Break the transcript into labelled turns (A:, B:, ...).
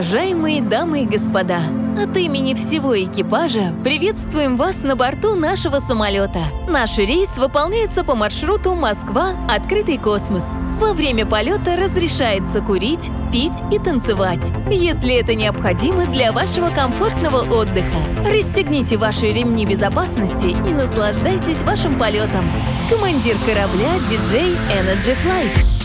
A: Уважаемые дамы и господа, от имени всего экипажа приветствуем вас на борту нашего самолета. Наш рейс выполняется по маршруту Москва-Открытый космос. Во время полета разрешается курить, пить и танцевать, если это необходимо для вашего комфортного отдыха. Расстегните ваши ремни безопасности и наслаждайтесь вашим полетом. Командир корабля DJ Energy Flight.